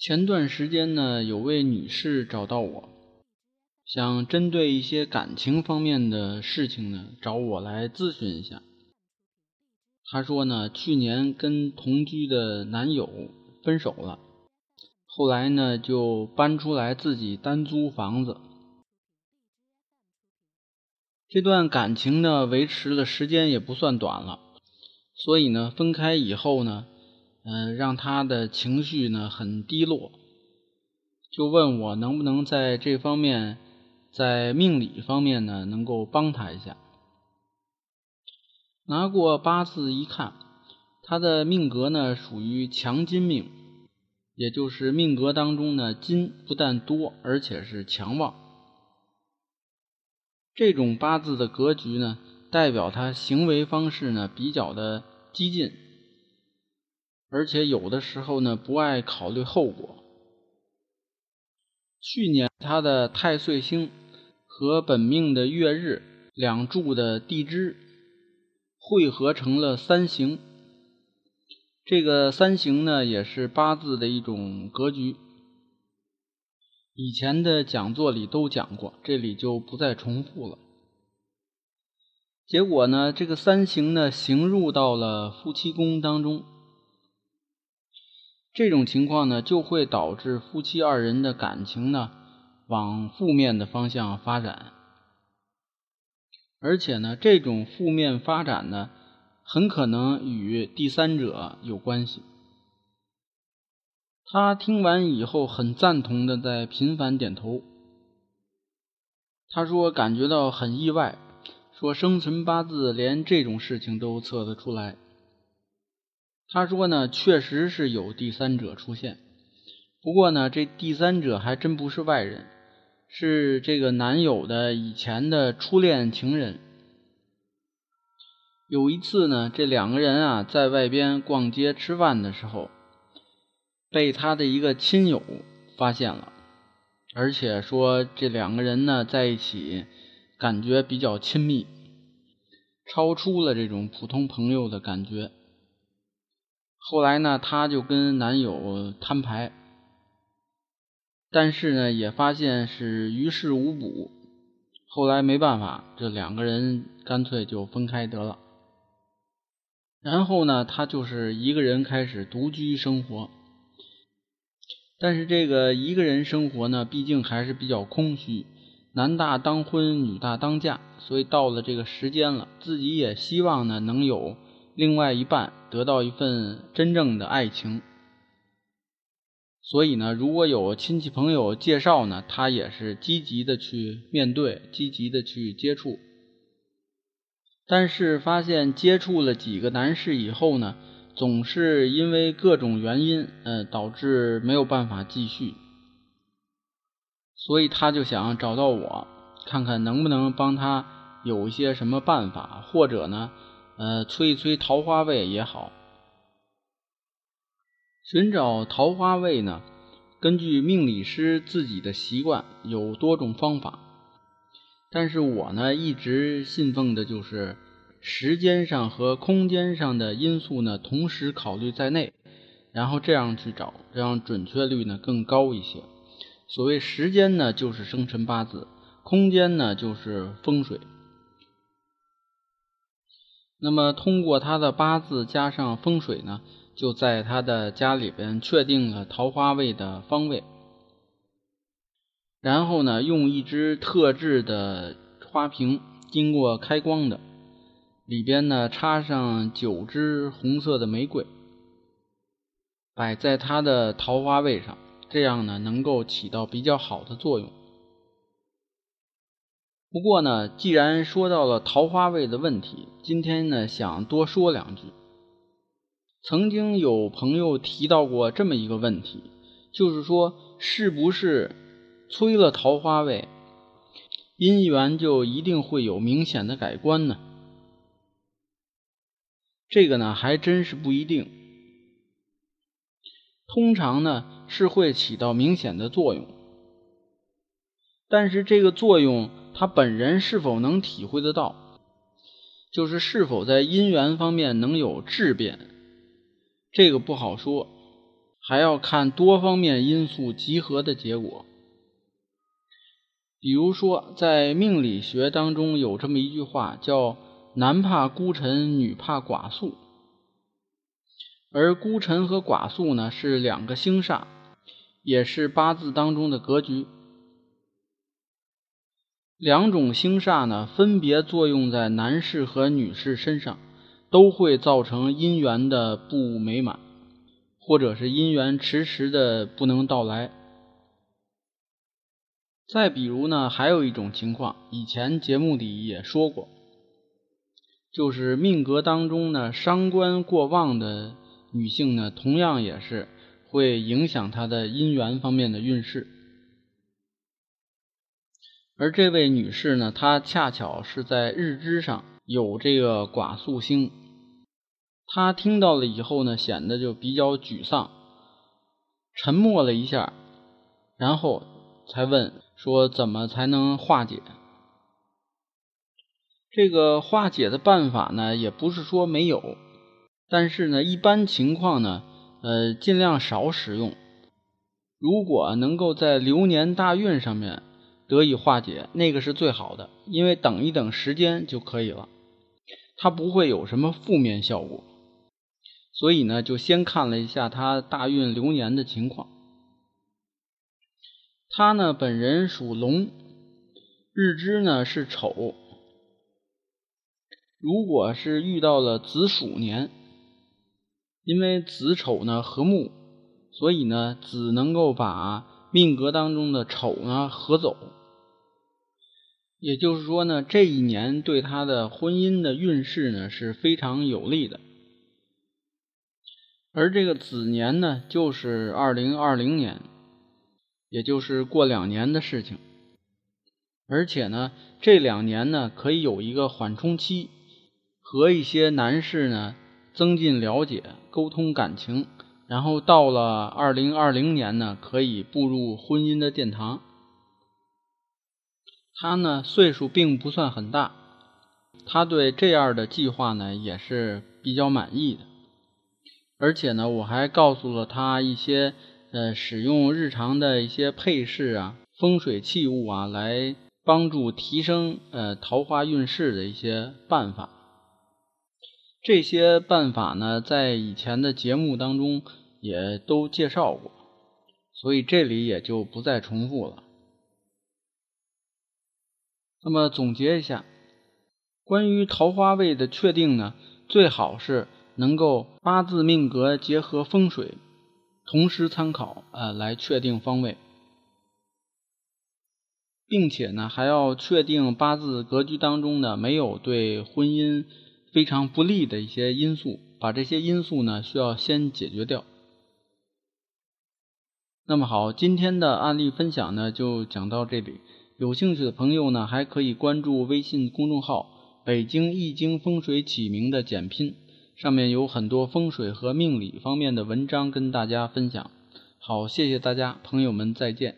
前段时间呢，有位女士找到我，想针对一些感情方面的事情呢，找我来咨询一下。她说呢，去年跟同居的男友分手了，后来呢就搬出来自己单租房子。这段感情呢维持的时间也不算短了，所以呢分开以后呢。嗯，让他的情绪呢很低落，就问我能不能在这方面，在命理方面呢能够帮他一下。拿过八字一看，他的命格呢属于强金命，也就是命格当中呢金不但多，而且是强旺。这种八字的格局呢，代表他行为方式呢比较的激进。而且有的时候呢，不爱考虑后果。去年他的太岁星和本命的月日两柱的地支汇合成了三行。这个三行呢，也是八字的一种格局。以前的讲座里都讲过，这里就不再重复了。结果呢，这个三行呢，行入到了夫妻宫当中。这种情况呢，就会导致夫妻二人的感情呢往负面的方向发展，而且呢，这种负面发展呢，很可能与第三者有关系。他听完以后很赞同的在频繁点头。他说感觉到很意外，说生辰八字连这种事情都测得出来。他说呢，确实是有第三者出现，不过呢，这第三者还真不是外人，是这个男友的以前的初恋情人。有一次呢，这两个人啊在外边逛街吃饭的时候，被他的一个亲友发现了，而且说这两个人呢在一起感觉比较亲密，超出了这种普通朋友的感觉。后来呢，她就跟男友摊牌，但是呢，也发现是于事无补。后来没办法，这两个人干脆就分开得了。然后呢，她就是一个人开始独居生活。但是这个一个人生活呢，毕竟还是比较空虚。男大当婚，女大当嫁，所以到了这个时间了，自己也希望呢能有。另外一半得到一份真正的爱情，所以呢，如果有亲戚朋友介绍呢，他也是积极的去面对，积极的去接触。但是发现接触了几个男士以后呢，总是因为各种原因，呃，导致没有办法继续，所以他就想找到我，看看能不能帮他有一些什么办法，或者呢。呃，催一催桃花位也好。寻找桃花位呢，根据命理师自己的习惯，有多种方法。但是我呢，一直信奉的就是时间上和空间上的因素呢，同时考虑在内，然后这样去找，这样准确率呢更高一些。所谓时间呢，就是生辰八字；空间呢，就是风水。那么通过他的八字加上风水呢，就在他的家里边确定了桃花位的方位。然后呢，用一只特制的花瓶，经过开光的，里边呢插上九支红色的玫瑰，摆在他的桃花位上，这样呢能够起到比较好的作用。不过呢，既然说到了桃花位的问题，今天呢想多说两句。曾经有朋友提到过这么一个问题，就是说，是不是催了桃花位，姻缘就一定会有明显的改观呢？这个呢，还真是不一定。通常呢，是会起到明显的作用，但是这个作用他本人是否能体会得到，就是是否在姻缘方面能有质变。这个不好说，还要看多方面因素集合的结果。比如说，在命理学当中有这么一句话，叫“男怕孤臣，女怕寡宿”。而孤臣和寡宿呢，是两个星煞，也是八字当中的格局。两种星煞呢，分别作用在男士和女士身上。都会造成姻缘的不美满，或者是姻缘迟迟的不能到来。再比如呢，还有一种情况，以前节目里也说过，就是命格当中呢，伤官过旺的女性呢，同样也是会影响她的姻缘方面的运势。而这位女士呢，她恰巧是在日支上有这个寡宿星。她听到了以后呢，显得就比较沮丧，沉默了一下，然后才问说：“怎么才能化解？”这个化解的办法呢，也不是说没有，但是呢，一般情况呢，呃，尽量少使用。如果能够在流年大运上面得以化解，那个是最好的，因为等一等时间就可以了，它不会有什么负面效果。所以呢，就先看了一下他大运流年的情况。他呢，本人属龙，日支呢是丑。如果是遇到了子鼠年，因为子丑呢合木，所以呢子能够把命格当中的丑呢合走。也就是说呢，这一年对他的婚姻的运势呢是非常有利的。而这个子年呢，就是二零二零年，也就是过两年的事情。而且呢，这两年呢，可以有一个缓冲期，和一些男士呢增进了解、沟通感情，然后到了二零二零年呢，可以步入婚姻的殿堂。他呢，岁数并不算很大，他对这样的计划呢，也是比较满意的。而且呢，我还告诉了他一些呃使用日常的一些配饰啊、风水器物啊，来帮助提升呃桃花运势的一些办法。这些办法呢，在以前的节目当中也都介绍过，所以这里也就不再重复了。那么总结一下，关于桃花位的确定呢，最好是。能够八字命格结合风水，同时参考呃来确定方位，并且呢还要确定八字格局当中呢没有对婚姻非常不利的一些因素，把这些因素呢需要先解决掉。那么好，今天的案例分享呢就讲到这里，有兴趣的朋友呢还可以关注微信公众号“北京易经风水起名”的简拼。上面有很多风水和命理方面的文章跟大家分享。好，谢谢大家，朋友们再见。